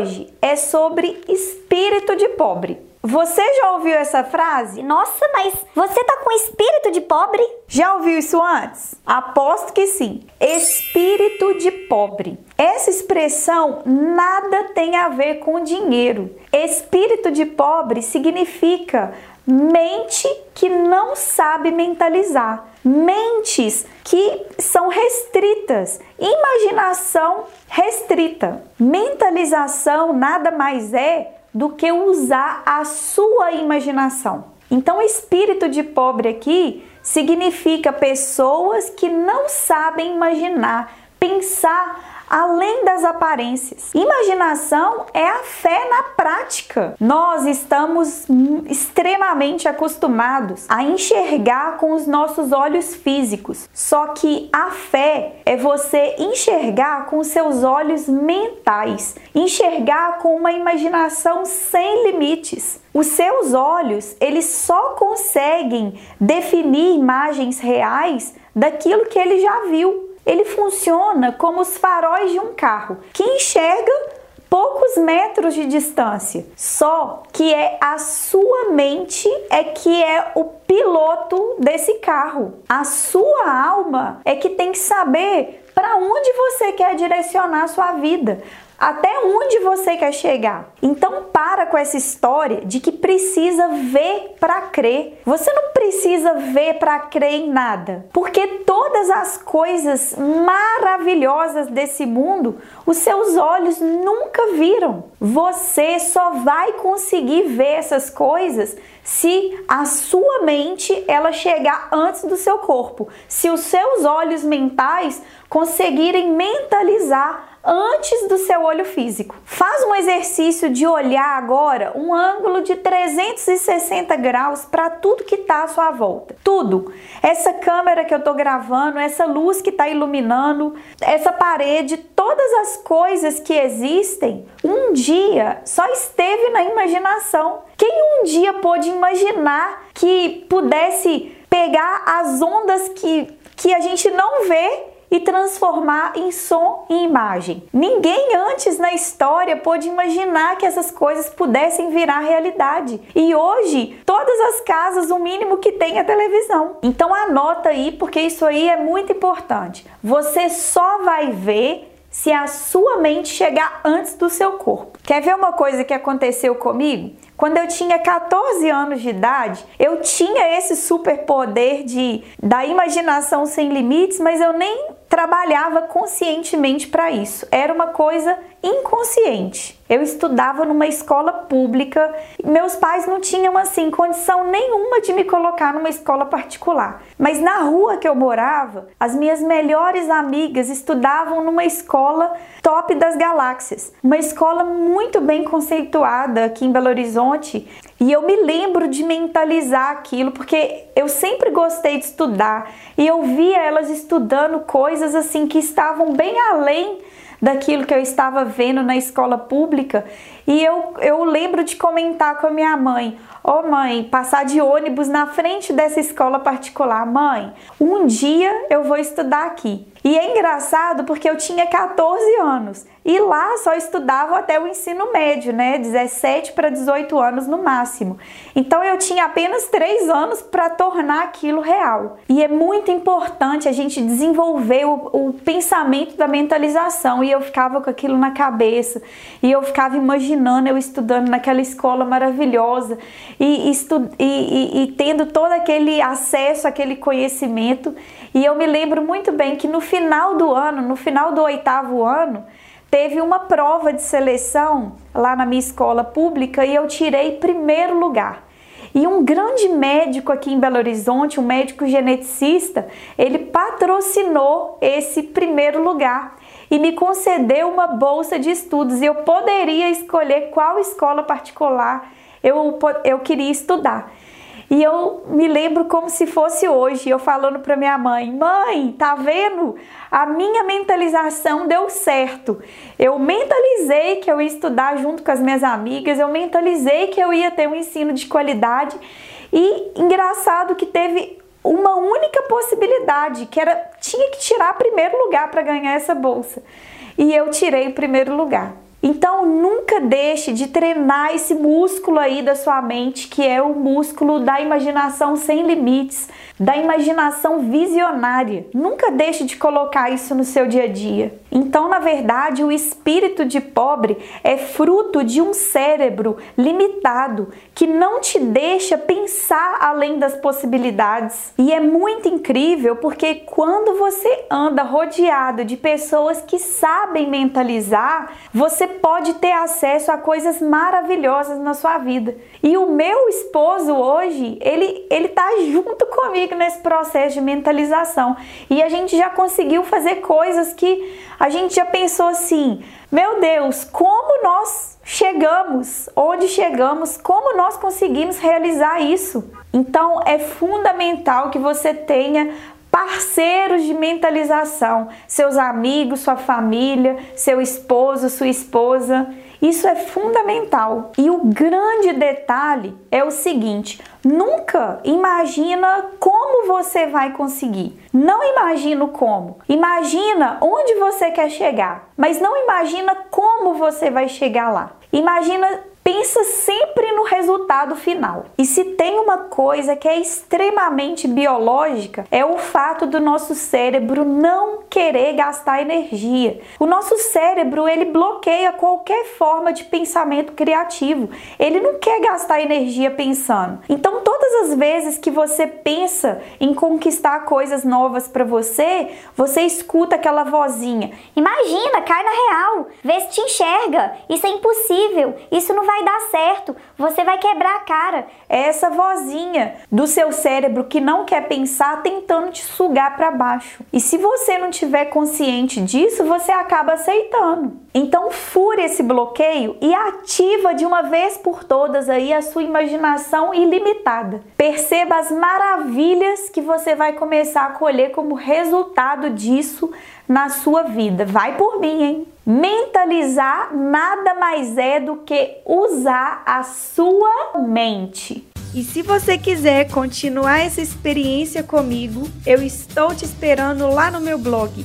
Hoje é sobre espírito de pobre. Você já ouviu essa frase? Nossa, mas você tá com espírito de pobre? Já ouviu isso antes? Aposto que sim. Espírito de pobre. Essa expressão nada tem a ver com dinheiro. Espírito de pobre significa mente que não sabe mentalizar, mentes que são restritas, imaginação restrita. Mentalização nada mais é do que usar a sua imaginação. Então, espírito de pobre aqui significa pessoas que não sabem imaginar, pensar além das aparências. Imaginação é a fé na prática. Nós estamos extremamente acostumados a enxergar com os nossos olhos físicos. Só que a fé é você enxergar com seus olhos mentais, enxergar com uma imaginação sem limites. Os seus olhos, eles só conseguem definir imagens reais daquilo que ele já viu ele funciona como os faróis de um carro que enxerga poucos metros de distância. Só que é a sua mente é que é o piloto desse carro. A sua alma é que tem que saber para onde você quer direcionar sua vida até onde você quer chegar. Então para com essa história de que precisa ver para crer. Você não precisa ver para crer em nada, porque todas as coisas maravilhosas desse mundo, os seus olhos nunca viram. Você só vai conseguir ver essas coisas se a sua mente ela chegar antes do seu corpo, se os seus olhos mentais conseguirem mentalizar antes do seu olho físico. Faz um exercício de olhar agora um ângulo de 360 graus para tudo que está à sua volta. Tudo. Essa câmera que eu estou gravando, essa luz que está iluminando, essa parede, todas as coisas que existem, um dia só esteve na imaginação. Quem um dia pôde imaginar que pudesse pegar as ondas que, que a gente não vê e transformar em som e imagem. Ninguém antes na história pôde imaginar que essas coisas pudessem virar realidade. E hoje, todas as casas, o mínimo que tem é televisão. Então anota aí, porque isso aí é muito importante. Você só vai ver se a sua mente chegar antes do seu corpo. Quer ver uma coisa que aconteceu comigo? Quando eu tinha 14 anos de idade, eu tinha esse superpoder de da imaginação sem limites, mas eu nem trabalhava conscientemente para isso. Era uma coisa inconsciente. Eu estudava numa escola pública, meus pais não tinham assim condição nenhuma de me colocar numa escola particular. Mas na rua que eu morava, as minhas melhores amigas estudavam numa escola top das galáxias, uma escola muito bem conceituada aqui em Belo Horizonte. E eu me lembro de mentalizar aquilo, porque eu sempre gostei de estudar e eu via elas estudando coisas assim que estavam bem além daquilo que eu estava vendo na escola pública. E eu, eu lembro de comentar com a minha mãe: Ô oh, mãe, passar de ônibus na frente dessa escola particular. Mãe, um dia eu vou estudar aqui. E é engraçado porque eu tinha 14 anos e lá só estudavam até o ensino médio, né? 17 para 18 anos no máximo. Então eu tinha apenas 3 anos para tornar aquilo real. E é muito importante a gente desenvolver o, o, pensamento da mentalização. E eu ficava com aquilo na cabeça e eu ficava imaginando eu estudando naquela escola maravilhosa e, e, e, e tendo todo aquele acesso, aquele conhecimento. E eu me lembro muito bem que no final do ano, no final do oitavo ano, teve uma prova de seleção lá na minha escola pública e eu tirei primeiro lugar. E um grande médico aqui em Belo Horizonte, um médico geneticista, ele patrocinou esse primeiro lugar. E me concedeu uma bolsa de estudos e eu poderia escolher qual escola particular eu, eu queria estudar. E eu me lembro como se fosse hoje, eu falando para minha mãe: "Mãe, tá vendo? A minha mentalização deu certo. Eu mentalizei que eu ia estudar junto com as minhas amigas, eu mentalizei que eu ia ter um ensino de qualidade. E engraçado que teve uma única possibilidade, que era tinha que tirar primeiro lugar para ganhar essa bolsa. E eu tirei o primeiro lugar. Então nunca deixe de treinar esse músculo aí da sua mente, que é o músculo da imaginação sem limites, da imaginação visionária. Nunca deixe de colocar isso no seu dia a dia. Então, na verdade, o espírito de pobre é fruto de um cérebro limitado que não te deixa pensar além das possibilidades. E é muito incrível porque quando você anda rodeado de pessoas que sabem mentalizar, você pode ter acesso a coisas maravilhosas na sua vida. E o meu esposo hoje, ele ele tá junto comigo nesse processo de mentalização. E a gente já conseguiu fazer coisas que a gente já pensou assim: meu Deus, como nós chegamos, onde chegamos, como nós conseguimos realizar isso? Então é fundamental que você tenha parceiros de mentalização, seus amigos, sua família, seu esposo, sua esposa. Isso é fundamental. E o grande detalhe é o seguinte: nunca imagina como você vai conseguir. Não imagina como. Imagina onde você quer chegar, mas não imagina como você vai chegar lá. Imagina pensa sempre no resultado final. E se tem uma coisa que é extremamente biológica, é o fato do nosso cérebro não querer gastar energia. O nosso cérebro, ele bloqueia qualquer forma de pensamento criativo. Ele não quer gastar energia pensando. Então, todas as vezes que você pensa em conquistar coisas novas para você, você escuta aquela vozinha: "Imagina, cai na real, vê se te enxerga. Isso é impossível. Isso não vai dar certo, você vai quebrar a cara. É essa vozinha do seu cérebro que não quer pensar tentando te sugar para baixo. E se você não tiver consciente disso, você acaba aceitando. Então fure esse bloqueio e ativa de uma vez por todas aí a sua imaginação ilimitada. Perceba as maravilhas que você vai começar a colher como resultado disso na sua vida. Vai por mim, hein? Mentalizar nada mais é do que usar a sua mente. E se você quiser continuar essa experiência comigo, eu estou te esperando lá no meu blog